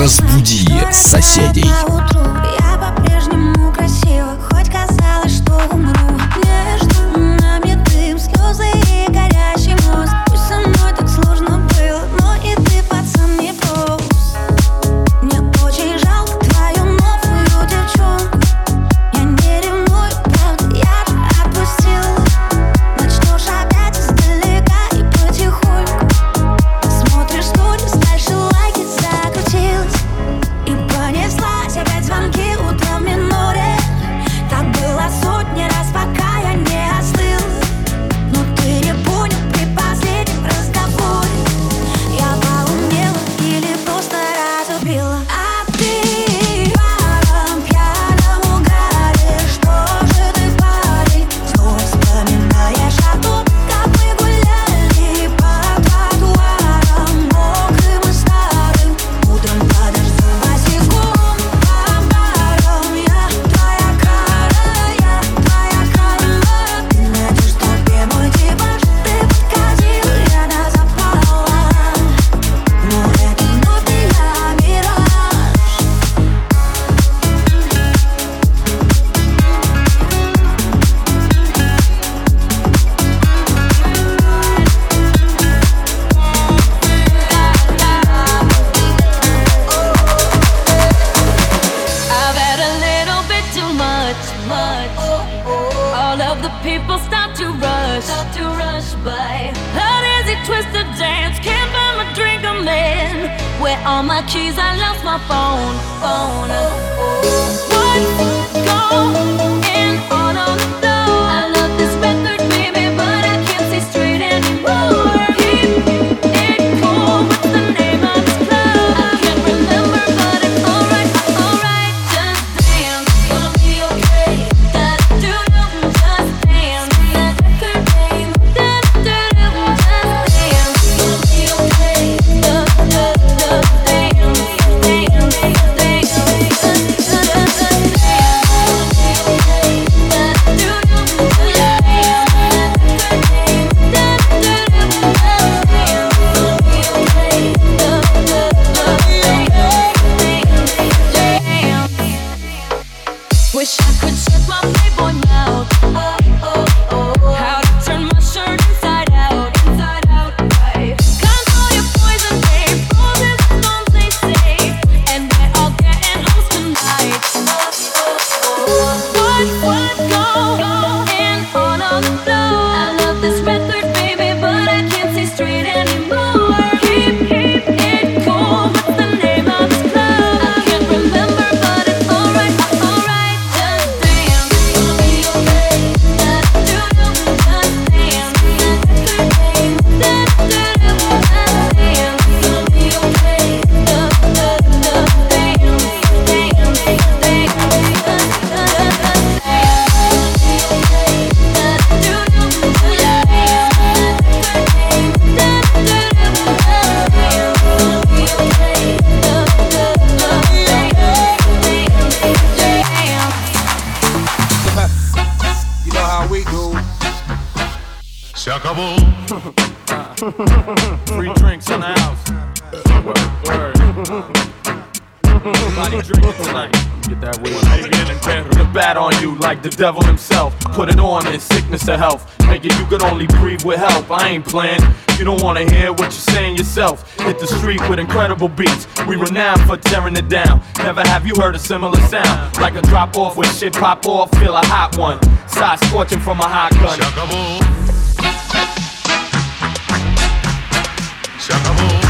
Разбуди соседей. Free drinks in the house. Word, word. Somebody drinking tonight. Get that weed. The bat on you like the devil himself. Put it on in sickness or health. Nigga, you could only breathe with help. I ain't playing. You don't wanna hear what you're saying yourself. Hit the street with incredible beats. We renowned for tearing it down. Never have you heard a similar sound. Like a drop off when shit pop off, feel a hot one. Side scorching from a hot gun. Chuckable. se acabou.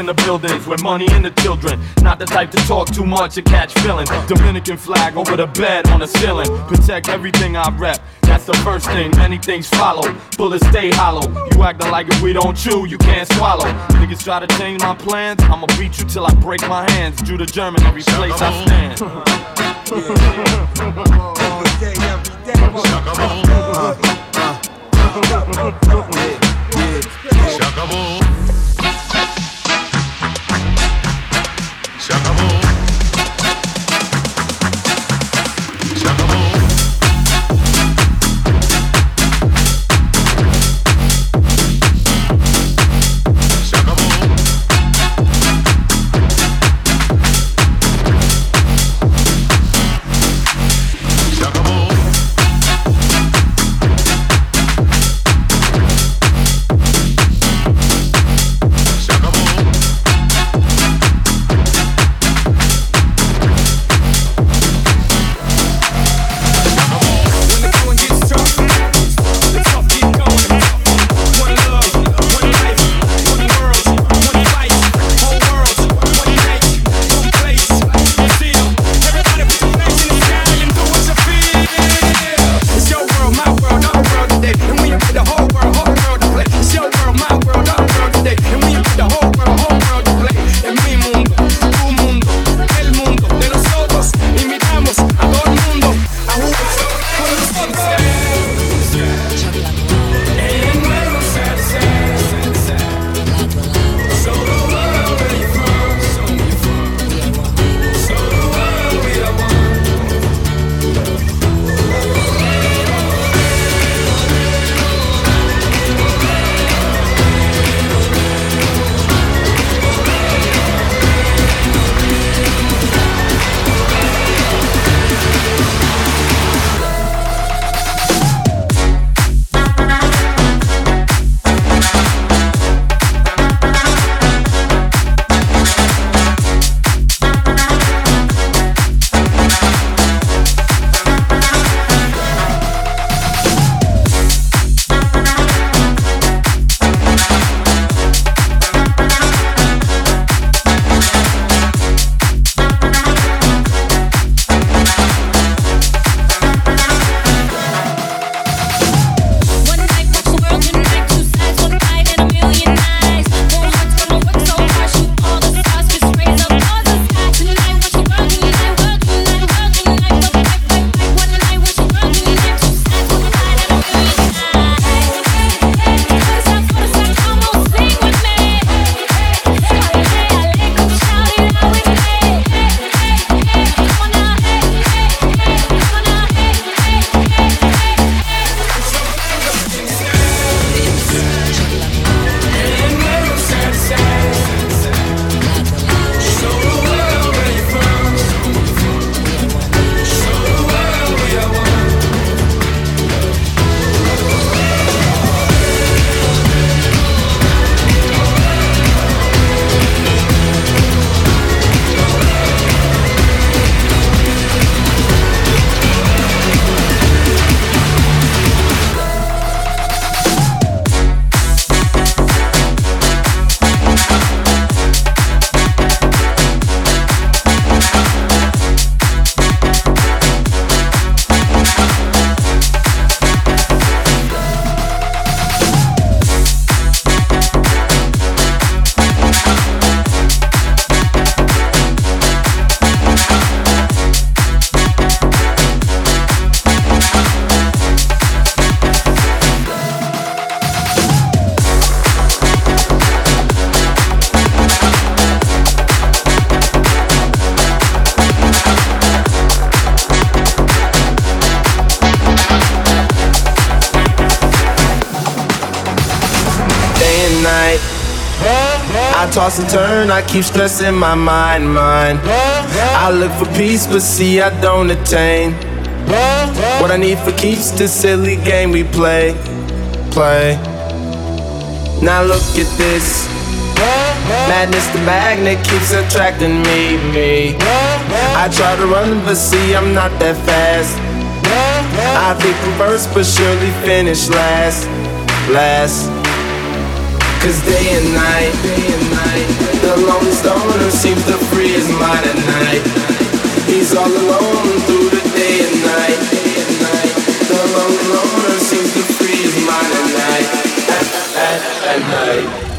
Boss in the buildings with money and the children. Not the type to talk too much and catch feelings. Dominican flag over the bed on the ceiling. Protect everything I rep. That's the first thing. Many things follow. Bullets stay hollow. You acting like if we don't chew, you can't swallow. Niggas try to change my plans. I'ma beat you till I break my hands. Jew the German every place I stand. Se toss and turn, I keep stressing my mind, mind. I look for peace, but see, I don't attain. What I need for keeps this silly game we play, play. Now look at this. Madness, the magnet keeps attracting me, me. I try to run, but see, I'm not that fast. I think I'm first, but surely finish last, last. Cause day and night, day and night, the lone stoner seems to free his mind at night. He's all alone through the day and night. Day and night the lone loner seems to free his mind at night. At, at, at night.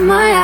My eyes.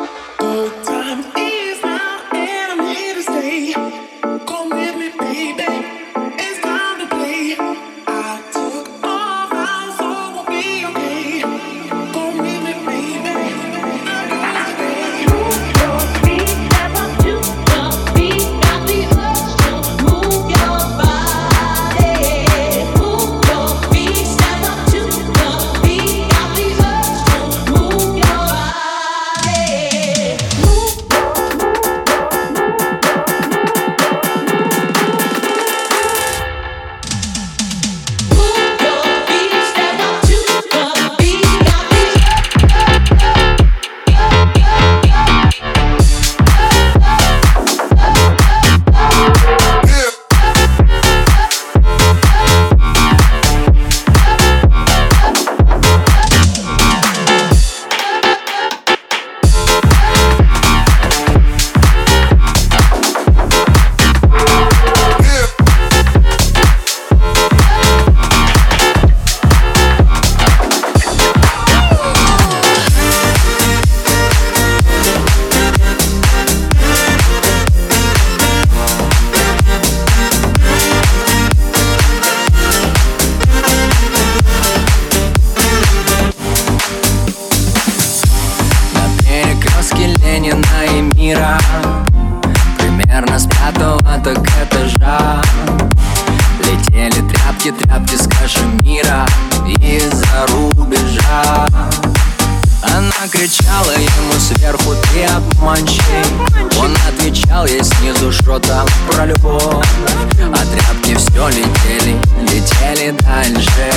Отвечал ей снизу что там про любовь. А тряпки все летели, летели дальше.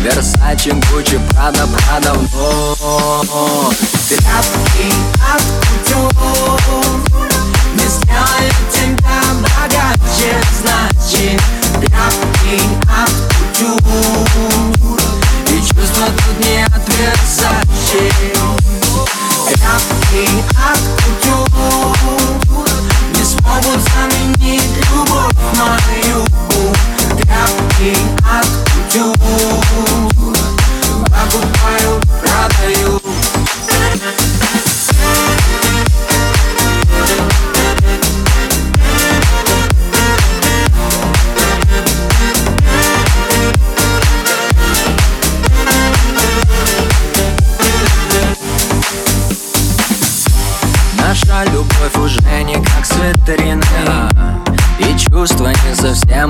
Версачи, Гуччи, Прада, Прада вновь Тряпки от кутюр Не сделают тебя богаче, значит Тряпки от кутюр И чувства тут не от Тряпки от кутюр Не смогут заменить любовь мою Тряпки от кутюр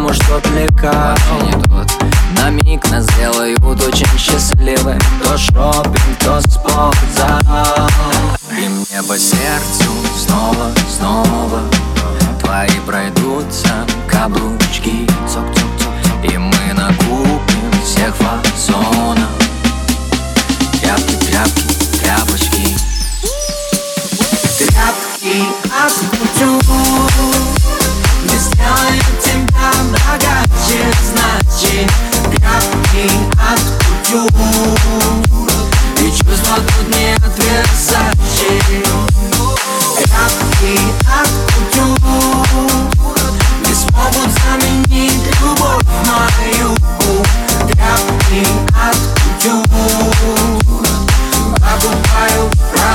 уж тот лекарь На миг нас сделают очень счастливы. То шопинг, то спортзал И мне по сердцу снова, снова Твои пройдутся каблучки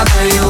another you